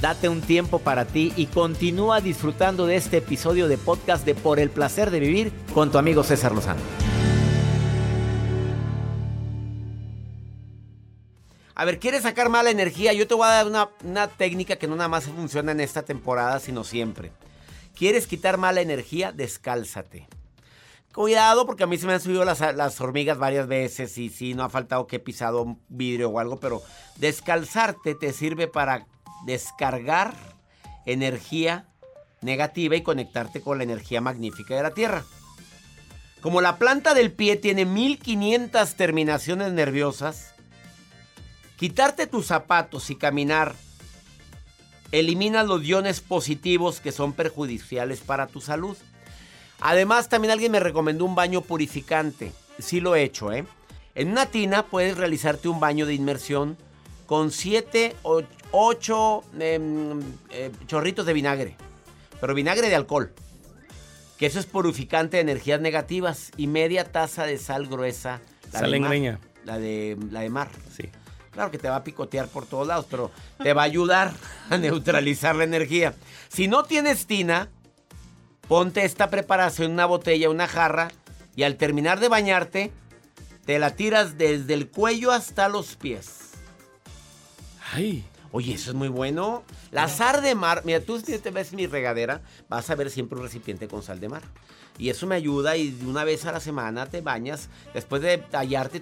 Date un tiempo para ti y continúa disfrutando de este episodio de podcast de Por el placer de vivir con tu amigo César Lozano. A ver, ¿quieres sacar mala energía? Yo te voy a dar una, una técnica que no nada más funciona en esta temporada, sino siempre. ¿Quieres quitar mala energía? Descálzate. Cuidado porque a mí se me han subido las, las, hormigas varias veces y sí, no ha faltado que he pisado vidrio o algo, pero descalzarte te sirve para descargar energía negativa y conectarte con la energía magnífica de la Tierra. Como la planta del pie tiene 1500 terminaciones nerviosas, quitarte tus zapatos y caminar elimina los iones positivos que son perjudiciales para tu salud. Además, también alguien me recomendó un baño purificante. Sí lo he hecho, ¿eh? En una tina puedes realizarte un baño de inmersión con 7 o 8 em, eh, chorritos de vinagre. Pero vinagre de alcohol. Que eso es purificante de energías negativas. Y media taza de sal gruesa. sal en La de, la de mar. Sí. Claro que te va a picotear por todos lados, pero te va a ayudar a neutralizar la energía. Si no tienes tina, ponte esta preparación en una botella, una jarra, y al terminar de bañarte, te la tiras desde el cuello hasta los pies. Ay. Oye, eso es muy bueno. La sal de mar, mira, tú si te ves mi regadera, vas a ver siempre un recipiente con sal de mar. Y eso me ayuda y una vez a la semana te bañas. Después de tallarte,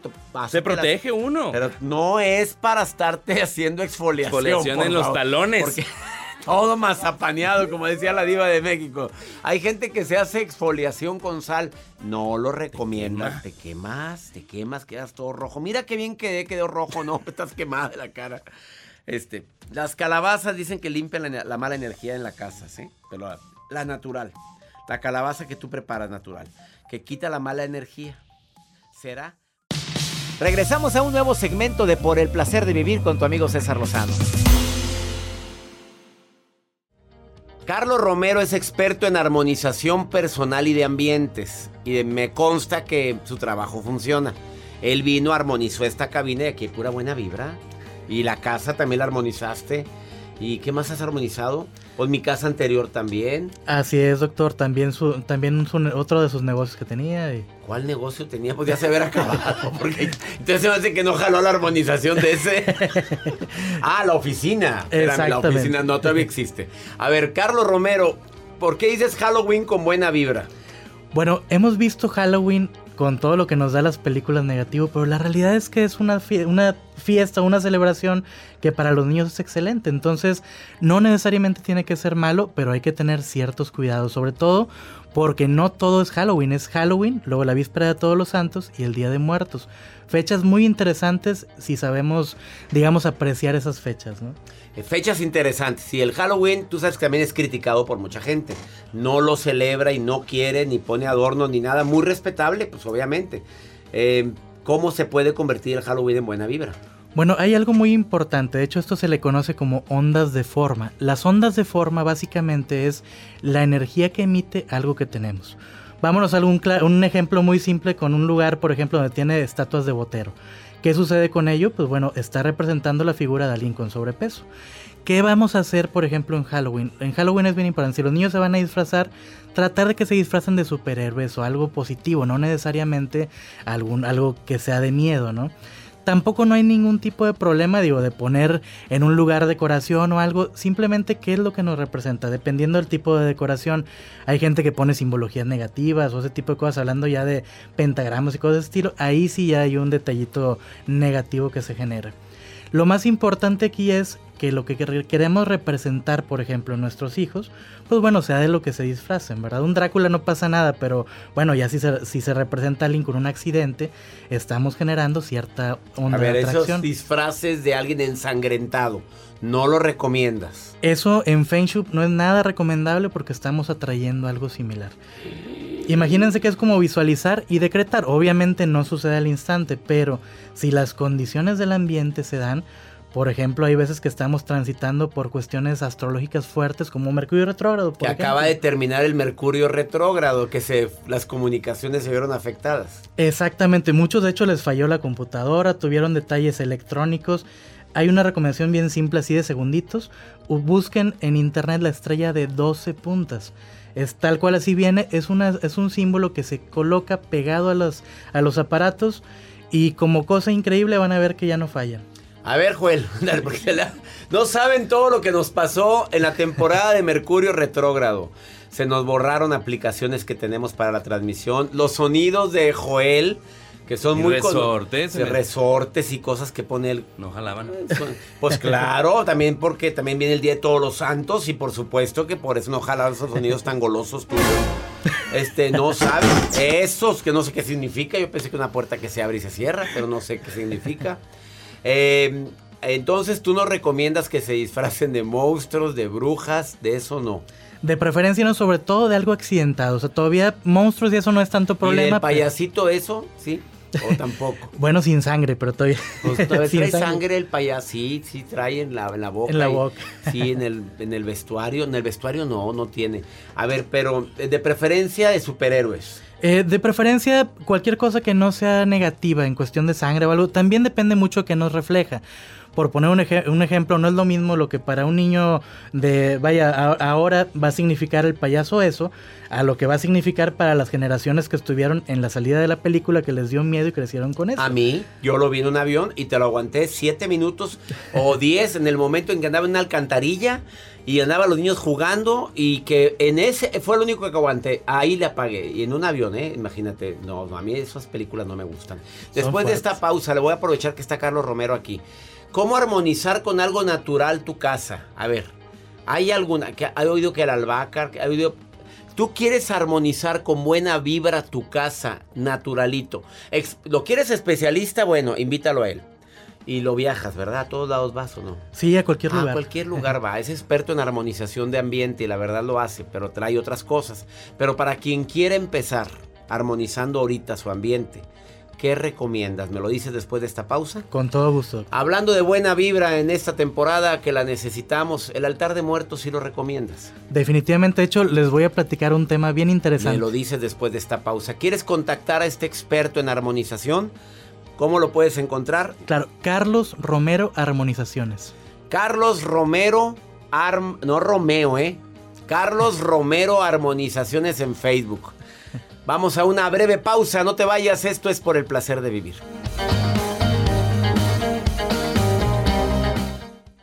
se protege uno. Pero no es para estarte haciendo exfoliación. Exfoliación en los talones. Porque todo mazapaneado, como decía la diva de México. Hay gente que se hace exfoliación con sal. No lo recomiendas. Te, quemas, te quemas, quedas todo rojo. Mira qué bien quedé, quedó rojo. No, estás quemada de la cara. Este, las calabazas dicen que limpian la, mala energía en la casa, ¿sí? Pero la natural. La calabaza que tú preparas natural, que quita la mala energía. ¿Será? Regresamos a un nuevo segmento de Por el placer de vivir con tu amigo César Lozano. Carlos Romero es experto en armonización personal y de ambientes. Y me consta que su trabajo funciona. Él vino, armonizó esta cabina y aquí hay pura buena vibra. Y la casa también la armonizaste. ¿Y qué más has armonizado? Pues mi casa anterior también. Así es, doctor. También su, también otro de sus negocios que tenía. ¿Cuál negocio tenía? Podía se haber acabado. Porque entonces se me hace que no jaló la armonización de ese. ah, la oficina. la oficina no todavía existe. A ver, Carlos Romero, ¿por qué dices Halloween con buena vibra? Bueno, hemos visto Halloween con todo lo que nos da las películas negativo, pero la realidad es que es una, una fiesta, una celebración que para los niños es excelente. Entonces, no necesariamente tiene que ser malo, pero hay que tener ciertos cuidados, sobre todo porque no todo es Halloween, es Halloween, luego la víspera de todos los santos y el Día de Muertos. Fechas muy interesantes si sabemos, digamos, apreciar esas fechas, ¿no? Eh, fechas interesantes. Y el Halloween, tú sabes que también es criticado por mucha gente. No lo celebra y no quiere, ni pone adornos, ni nada. Muy respetable, pues obviamente. Eh, ¿Cómo se puede convertir el Halloween en buena vibra? Bueno, hay algo muy importante, de hecho esto se le conoce como ondas de forma. Las ondas de forma básicamente es la energía que emite algo que tenemos. Vámonos a algún, un ejemplo muy simple con un lugar, por ejemplo, donde tiene estatuas de botero. ¿Qué sucede con ello? Pues bueno, está representando la figura de alguien con sobrepeso. ¿Qué vamos a hacer, por ejemplo, en Halloween? En Halloween es bien importante. Si los niños se van a disfrazar, tratar de que se disfracen de superhéroes o algo positivo, no necesariamente algún, algo que sea de miedo, ¿no? Tampoco no hay ningún tipo de problema, digo, de poner en un lugar decoración o algo, simplemente qué es lo que nos representa, dependiendo del tipo de decoración. Hay gente que pone simbologías negativas o ese tipo de cosas, hablando ya de pentagramas y cosas de estilo, ahí sí ya hay un detallito negativo que se genera. Lo más importante aquí es que lo que queremos representar, por ejemplo, nuestros hijos, pues bueno, sea de lo que se disfracen, ¿verdad? Un Drácula no pasa nada, pero bueno, ya si se, si se representa a alguien con un accidente, estamos generando cierta onda a ver, de atracción. esos disfraces de alguien ensangrentado, no lo recomiendas. Eso en Feng Shui no es nada recomendable porque estamos atrayendo algo similar. Imagínense que es como visualizar y decretar. Obviamente no sucede al instante, pero si las condiciones del ambiente se dan, por ejemplo, hay veces que estamos transitando por cuestiones astrológicas fuertes como Mercurio retrógrado. Por que ejemplo. acaba de terminar el Mercurio retrógrado, que se, las comunicaciones se vieron afectadas. Exactamente, muchos de hecho les falló la computadora, tuvieron detalles electrónicos. Hay una recomendación bien simple así de segunditos. Busquen en internet la estrella de 12 puntas. Es tal cual así viene, es, una, es un símbolo que se coloca pegado a los, a los aparatos y como cosa increíble van a ver que ya no fallan. A ver, Joel, porque no saben todo lo que nos pasó en la temporada de Mercurio retrógrado. Se nos borraron aplicaciones que tenemos para la transmisión. Los sonidos de Joel, que son Y muy... con- resortes, de me- resortes y cosas que pone él. No jalaban. Pues claro, también porque también viene el Día de Todos los Santos y por supuesto que por eso no jalan esos sonidos tan golosos. Este, no saben. Esos que no sé qué significa. Yo pensé que una puerta que se abre y se cierra, pero no sé qué significa. Eh, entonces, ¿tú no recomiendas que se disfracen de monstruos, de brujas? De eso no. De preferencia no, sobre todo de algo accidentado. O sea, todavía monstruos y eso no es tanto ¿Y problema. del pero- payasito eso? ¿Sí? ¿O tampoco? Bueno, sin sangre, pero todavía. Pues todavía sin trae sangre el payaso, sí, sí trae en la, en la boca. En la y- boca. Sí, en el, en el vestuario. En el vestuario no, no tiene. A ver, pero eh, de preferencia de superhéroes. Eh, de preferencia, cualquier cosa que no sea negativa en cuestión de sangre o algo, también depende mucho qué nos refleja. Por poner un, un ejemplo, no es lo mismo lo que para un niño de, vaya, ahora va a significar el payaso eso, a lo que va a significar para las generaciones que estuvieron en la salida de la película que les dio miedo y crecieron con eso. A mí, yo lo vi en un avión y te lo aguanté siete minutos o diez en el momento en que andaba en una alcantarilla y andaban los niños jugando y que en ese fue lo único que aguanté. Ahí le apagué. Y en un avión, ¿eh? Imagínate. No, a mí esas películas no me gustan. Después de esta pausa, le voy a aprovechar que está Carlos Romero aquí. ¿Cómo armonizar con algo natural tu casa? A ver, ¿hay alguna? que ¿Hay oído que el albahaca? que ¿Hay oído Tú quieres armonizar con buena vibra tu casa, naturalito. Ex- ¿Lo quieres especialista? Bueno, invítalo a él. Y lo viajas, ¿verdad? A todos lados vas o no. Sí, a cualquier A lugar. cualquier lugar va. Es experto en armonización de ambiente y la verdad lo hace, pero trae otras cosas. Pero para quien quiera empezar armonizando ahorita su ambiente, ¿qué recomiendas? ¿Me lo dices después de esta pausa? Con todo gusto. Hablando de buena vibra en esta temporada que la necesitamos, el altar de muertos sí lo recomiendas. Definitivamente, de hecho, les voy a platicar un tema bien Me interesante. lo dices después de esta pausa. ¿Quieres contactar a este experto en armonización? ¿Cómo lo puedes encontrar? Claro, Carlos Romero Armonizaciones. Carlos Romero, Arm, no Romeo, ¿eh? Carlos Romero Armonizaciones en Facebook. Vamos a una breve pausa, no te vayas, esto es por el placer de vivir.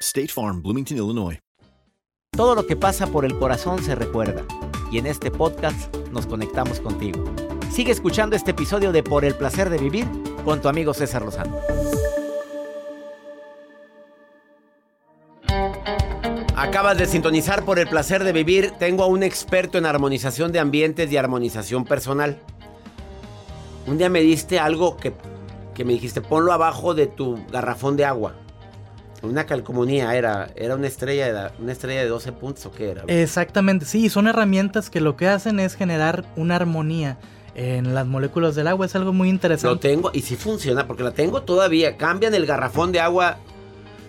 State Farm, Bloomington, Illinois. Todo lo que pasa por el corazón se recuerda. Y en este podcast nos conectamos contigo. Sigue escuchando este episodio de Por el placer de vivir con tu amigo César Lozano. Acabas de sintonizar por el placer de vivir. Tengo a un experto en armonización de ambientes y armonización personal. Un día me diste algo que, que me dijiste, ponlo abajo de tu garrafón de agua. Una calcomunía era, era una estrella de, una estrella de 12 puntos o qué era. Exactamente, sí, son herramientas que lo que hacen es generar una armonía en las moléculas del agua. Es algo muy interesante. Lo tengo y sí funciona porque la tengo todavía. Cambian el garrafón de agua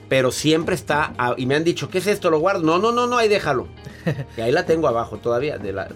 pero siempre está. a- y me han dicho, ¿qué es esto? ¿Lo guardo? No, no, no, no, ahí déjalo. y ahí la tengo abajo todavía. De la...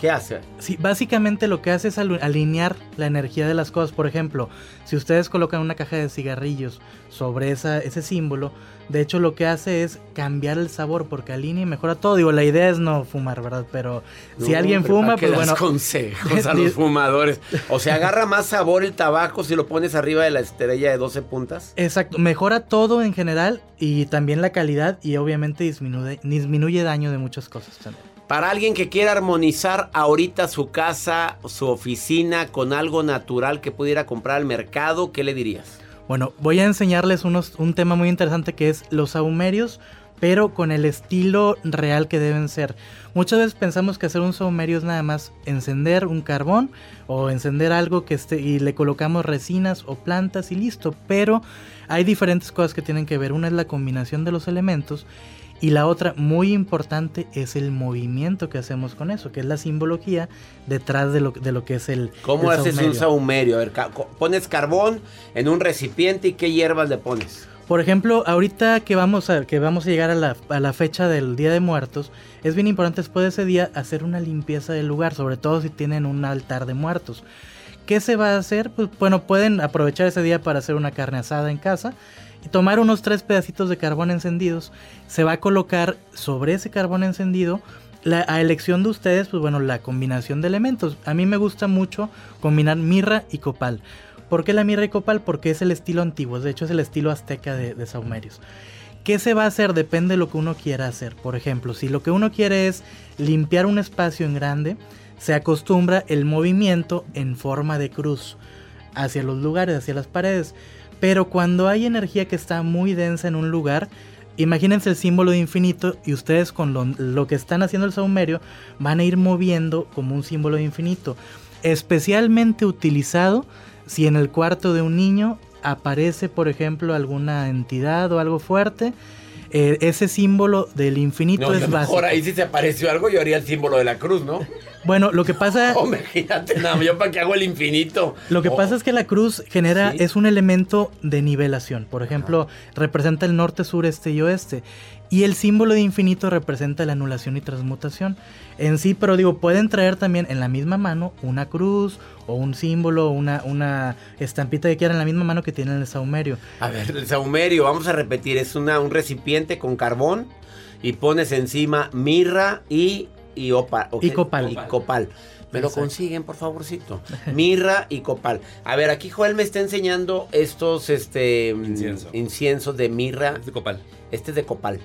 ¿Qué hace? Sí, básicamente lo que hace es alinear la energía de las cosas. Por ejemplo, si ustedes colocan una caja de cigarrillos sobre esa, ese símbolo, de hecho lo que hace es cambiar el sabor porque alinea y mejora todo. Digo, la idea es no fumar, ¿verdad? Pero si alguien fuma, ¿para qué pues das bueno. consejos a los fumadores. O sea, agarra más sabor el tabaco si lo pones arriba de la estrella de 12 puntas. Exacto, mejora todo en general y también la calidad y obviamente disminuye, disminuye daño de muchas cosas también. Para alguien que quiera armonizar ahorita su casa, su oficina con algo natural que pudiera comprar al mercado, ¿qué le dirías? Bueno, voy a enseñarles un tema muy interesante que es los saumerios, pero con el estilo real que deben ser. Muchas veces pensamos que hacer un saumerio es nada más encender un carbón o encender algo que esté y le colocamos resinas o plantas y listo, pero hay diferentes cosas que tienen que ver. Una es la combinación de los elementos y la otra muy importante es el movimiento que hacemos con eso, que es la simbología detrás de lo, de lo que es el ¿Cómo el haces un saumerio? A ver, ca- pones carbón en un recipiente y qué hierbas le pones. Por ejemplo, ahorita que vamos a, que vamos a llegar a la, a la fecha del Día de Muertos, es bien importante después de ese día hacer una limpieza del lugar, sobre todo si tienen un altar de muertos. ¿Qué se va a hacer? Pues bueno, pueden aprovechar ese día para hacer una carne asada en casa tomar unos tres pedacitos de carbón encendidos. Se va a colocar sobre ese carbón encendido a elección de ustedes, pues bueno, la combinación de elementos. A mí me gusta mucho combinar mirra y copal. ¿Por qué la mirra y copal? Porque es el estilo antiguo, de hecho es el estilo azteca de, de saumerios. ¿Qué se va a hacer? Depende de lo que uno quiera hacer. Por ejemplo, si lo que uno quiere es limpiar un espacio en grande, se acostumbra el movimiento en forma de cruz hacia los lugares, hacia las paredes. Pero cuando hay energía que está muy densa en un lugar, imagínense el símbolo de infinito y ustedes con lo, lo que están haciendo el saumerio van a ir moviendo como un símbolo de infinito. Especialmente utilizado si en el cuarto de un niño aparece, por ejemplo, alguna entidad o algo fuerte. eh, ese símbolo del infinito No, es a lo básico. mejor ahí si se apareció algo yo haría el símbolo de la cruz, ¿no? Bueno, lo que pasa... Oh, imagínate, nada, yo para qué hago el infinito. Lo que Oh, pasa es que la cruz genera, Sí. es un elemento de nivelación. Por ejemplo, representa el norte, sur, este y oeste. Y el símbolo de infinito representa la anulación y transmutación. En sí, pero digo, pueden traer también en la misma mano una cruz o un símbolo, una, una estampita que quieran en la misma mano que tienen el saumerio. A ver, el saumerio, vamos a repetir, es una, un recipiente con carbón y pones encima mirra y, y, opa- Y copal. Y copal. Me lo consiguen, por favorcito. Mirra y copal. A ver, aquí Joel me está enseñando estos este, mm, Incienso. inciensos de mirra. Es de copal. Este es de copal.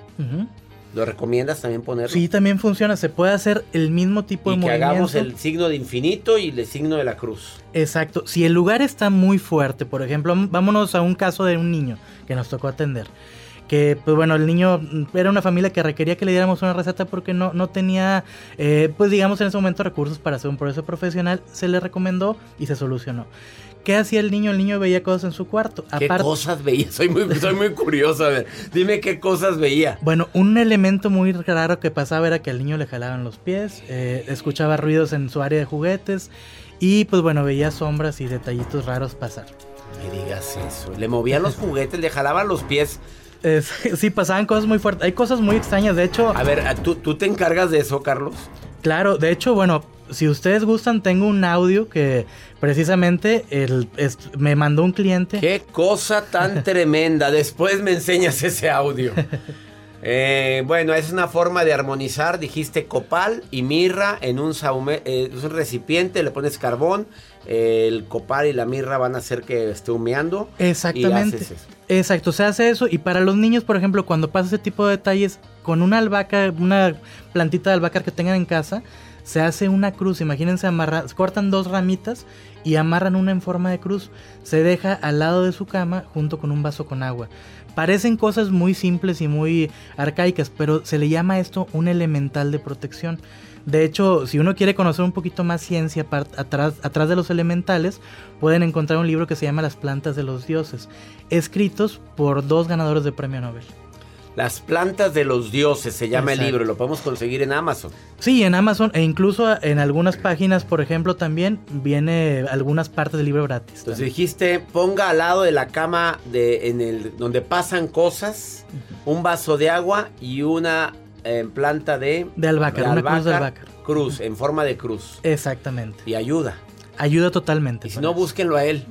¿Lo recomiendas también ponerlo? Sí, también funciona. Se puede hacer el mismo tipo Y de que movimiento. hagamos el signo de infinito y el signo de la cruz. Exacto. Si el lugar está muy fuerte, por ejemplo, vámonos a un caso de un niño que nos tocó atender. Que, pues bueno, el niño mm, era una familia que requería que le diéramos una receta porque no, no tenía, eh, pues digamos en ese momento recursos para hacer un proceso profesional. Se le recomendó y se solucionó. ¿Qué hacía el niño? El niño veía cosas en su cuarto. ¿Qué Aparte- cosas veía? Soy muy, soy muy curioso. A ver, dime qué cosas veía. Bueno, un elemento muy raro que pasaba era que al niño le jalaban los pies, eh, escuchaba ruidos en su área de juguetes y pues bueno, veía sombras y detallitos raros pasar. Me digas eso. Le movía los juguetes, le jalaba los pies. Es- sí, pasaban cosas muy fuertes. Hay cosas muy extrañas. De hecho, A ver, ¿tú, ¿tú te encargas de eso, Carlos? claro, de hecho, bueno, si ustedes gustan, tengo un audio que precisamente el, es- me mandó un cliente. Qué cosa tan tremenda. Después me enseñas ese audio. Eh, bueno, es una forma de armonizar. Dijiste copal y mirra en un, saume- eh, es un recipiente, le pones carbón. eh, el copal y la mirra van a hacer que esté humeando. Exactamente. Y haces eso. Exacto, se hace eso. Y para los niños, por ejemplo, cuando pasa ese tipo de detalles, con una albahaca, una plantita de albahaca que tengan en casa, se hace una cruz, imagínense amarrar, cortan dos ramitas y amarran una en forma de cruz. Se deja al lado de su cama junto con un vaso con agua. Parecen cosas muy simples y muy arcaicas, pero se le llama esto un elemental de protección. De hecho, si uno quiere conocer un poquito más ciencia atrás, atrás de los elementales, pueden encontrar un libro que se llama Las plantas de los dioses, escritos por dos ganadores de premio Nobel. Las plantas de los dioses se llama el libro, lo podemos conseguir en Amazon. Sí, en Amazon e incluso en algunas páginas, por ejemplo, también viene algunas partes del libro gratis. Entonces dijiste, ponga al lado de la cama de en el donde pasan cosas, un vaso de agua y una eh, planta de de albahaca, una cruz de albahaca. Cruz en forma de cruz. Exactamente. Y ayuda. Ayuda totalmente. Y si no, búsquenlo a él.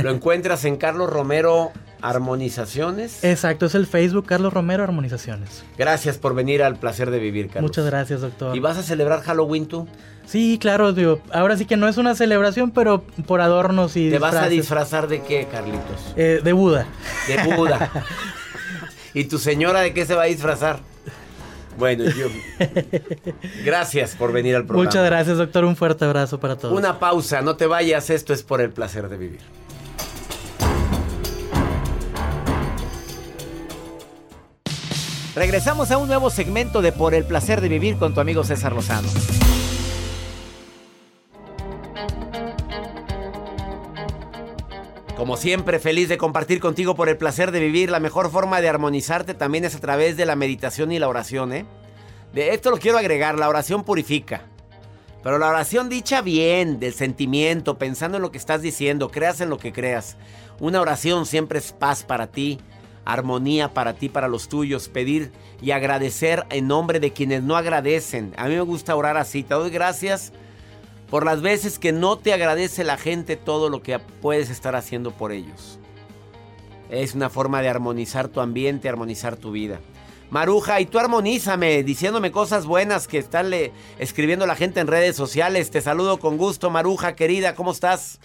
Lo encuentras en Carlos Romero Armonizaciones. Exacto, es el Facebook Carlos Romero Armonizaciones. Gracias por venir al placer de vivir, Carlos. Muchas gracias, doctor. ¿Y vas a celebrar Halloween tú? Sí, claro, digo, ahora sí que no es una celebración, pero por adornos y ¿Te vas a disfrazar de qué, Carlitos? Eh, de Buda. De Buda. ¿Y tu señora de qué se va a disfrazar? Bueno, yo. Gracias por venir al programa. Muchas gracias, doctor. Un fuerte abrazo para todos. Una pausa, no te vayas. Esto es por el placer de vivir. Regresamos a un nuevo segmento de Por el placer de vivir con tu amigo César Lozano. Como siempre, feliz de compartir contigo por el placer de vivir. La mejor forma de armonizarte también es a través de la meditación y la oración, ¿eh? De esto lo quiero agregar, la oración purifica. Pero la oración dicha bien, del sentimiento, pensando en lo que estás diciendo, creas en lo que creas. Una oración siempre es paz para ti, armonía para ti, para los tuyos, pedir y agradecer en nombre de quienes no agradecen. A mí me gusta orar así, te doy gracias por las veces que no te agradece la gente todo lo que puedes estar haciendo por ellos. Es una forma de armonizar tu ambiente, armonizar tu vida. Maruja, y tú armonízame diciéndome cosas buenas que están escribiendo la gente en redes sociales. Te saludo con gusto, Maruja, querida, ¿cómo estás?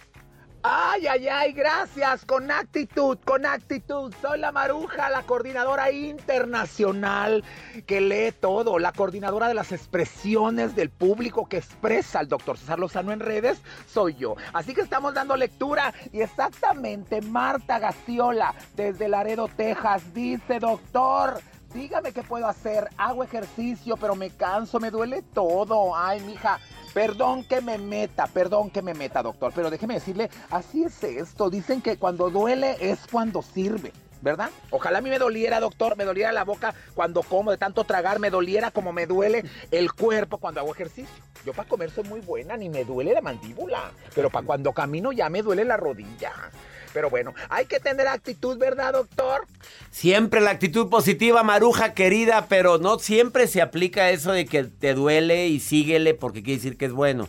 Ay, ay, ay, gracias, con actitud, con actitud. Soy la Maruja, la coordinadora internacional que lee todo, la coordinadora de las expresiones del público que expresa al doctor César Lozano en redes, soy yo. Así que estamos dando lectura y exactamente Marta Gaciola desde Laredo, Texas, dice, doctor, dígame qué puedo hacer, hago ejercicio, pero me canso, me duele todo. Ay, mija Perdón que me meta, perdón que me meta, doctor, pero déjeme decirle, así es esto. Dicen que cuando duele es cuando sirve. ¿verdad? Ojalá a mí me doliera, doctor, me doliera la boca cuando como de tanto tragar, me doliera como me duele el cuerpo cuando hago ejercicio. Yo para comer soy muy buena, ni me duele la mandíbula, pero para cuando camino ya me duele la rodilla. Pero bueno, hay que tener actitud, ¿verdad, doctor? Siempre la actitud positiva, Maruja querida, pero no siempre se aplica eso de que te duele y síguele porque quiere decir que es bueno.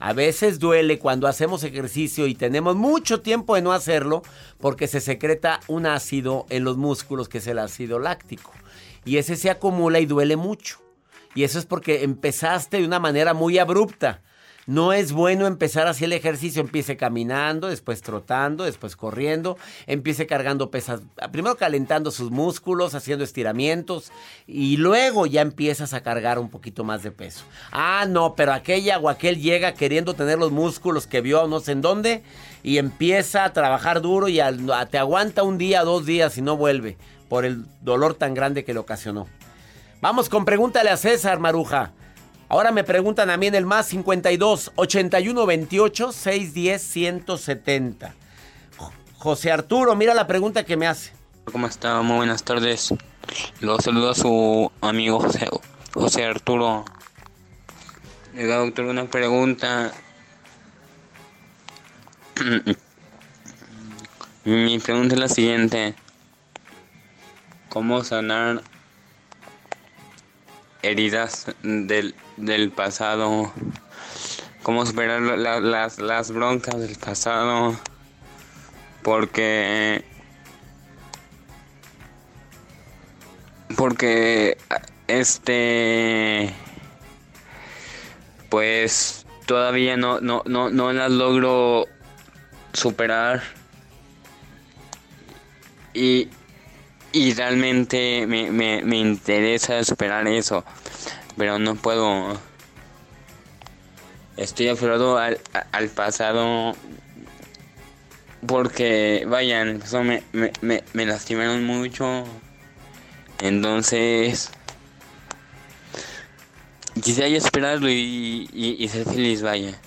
A veces duele cuando hacemos ejercicio y tenemos mucho tiempo de no hacerlo porque se secreta un ácido en los músculos que es el ácido láctico. Y ese se acumula y duele mucho. Y eso es porque empezaste de una manera muy abrupta. No es bueno empezar así el ejercicio. Empiece caminando, después trotando, después corriendo. Empiece cargando pesas. Primero calentando sus músculos, haciendo estiramientos. Y luego ya empiezas a cargar un poquito más de peso. Ah, no, pero aquella o aquel llega queriendo tener los músculos que vio no sé en dónde. Y empieza a trabajar duro y te aguanta un día, dos días y no vuelve. Por el dolor tan grande que le ocasionó. Vamos con pregúntale a César Maruja. Ahora me preguntan a mí en el más 52 81 28 610 170. José Arturo, mira la pregunta que me hace. ¿Cómo está? Muy buenas tardes. Lo saludo a su amigo José, José Arturo. Oiga, doctor, una pregunta. Mi pregunta es la siguiente. ¿Cómo sanar heridas del, del pasado, cómo superar las, las broncas del pasado, porque porque este pues todavía no no no no las logro superar. Y y realmente me, me, me interesa superar eso, pero no puedo estoy aferrado al, al pasado porque, vaya, en el pasado me, me, me, lastimaron mucho. Entonces, quisiera esperarlo y, y, y ser feliz, vaya.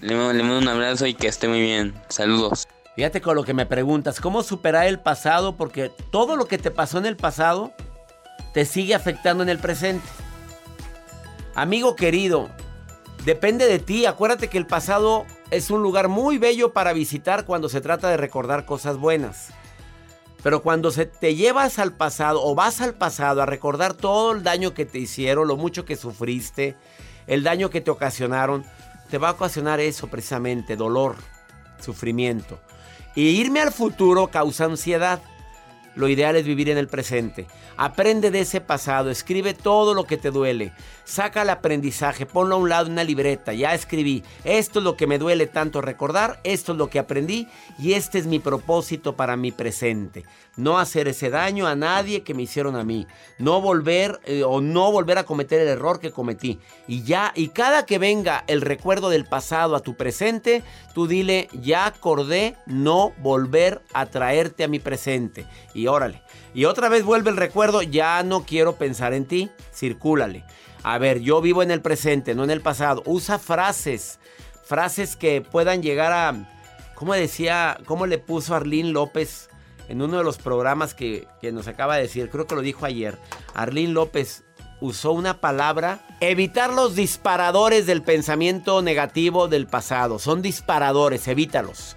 Le, le mando un abrazo y que esté muy bien. Saludos. Fíjate con lo que me preguntas, ¿cómo superar el pasado? Porque todo lo que te pasó en el pasado te sigue afectando en el presente. Amigo querido, depende de ti. Acuérdate que el pasado es un lugar muy bello para visitar cuando se trata de recordar cosas buenas. Pero cuando se te llevas al pasado o vas al pasado a recordar todo el daño que te hicieron, lo mucho que sufriste, el daño que te ocasionaron, te va a ocasionar eso precisamente, dolor, sufrimiento. Y irme al futuro causa ansiedad. Lo ideal es vivir en el presente. Aprende de ese pasado, escribe todo lo que te duele, saca el aprendizaje, ponlo a un lado en una libreta, ya escribí, esto es lo que me duele tanto recordar, esto es lo que aprendí y este es mi propósito para mi presente. No hacer ese daño a nadie que me hicieron a mí, no volver eh, o no volver a cometer el error que cometí. Y ya, y cada que venga el recuerdo del pasado a tu presente, tú dile, ya acordé no volver a traerte a mi presente. Órale. Y otra vez vuelve el recuerdo, ya no quiero pensar en ti, circúlale. A ver, yo vivo en el presente, no en el pasado. Usa frases, frases que puedan llegar a, ¿cómo decía, cómo le puso Arlín López en uno de los programas que, que nos acaba de decir? Creo que lo dijo ayer. Arlín López usó una palabra, evitar los disparadores del pensamiento negativo del pasado. Son disparadores, evítalos.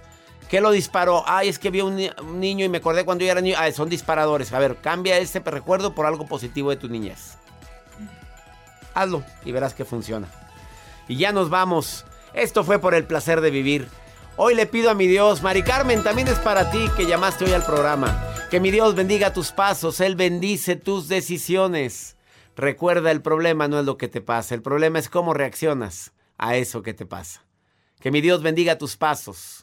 ¿Qué lo disparó? Ay, es que vi un, ni- un niño y me acordé cuando yo era niño. Ah, son disparadores. A ver, cambia ese recuerdo por algo positivo de tu niñez. Hazlo y verás que funciona. Y ya nos vamos. Esto fue por el placer de vivir. Hoy le pido a mi Dios, Mari Carmen, también es para ti que llamaste hoy al programa. Que mi Dios bendiga tus pasos, Él bendice tus decisiones. Recuerda, el problema no es lo que te pasa, el problema es cómo reaccionas a eso que te pasa. Que mi Dios bendiga tus pasos,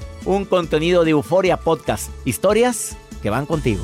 Un contenido de Euforia Podcast, historias que van contigo.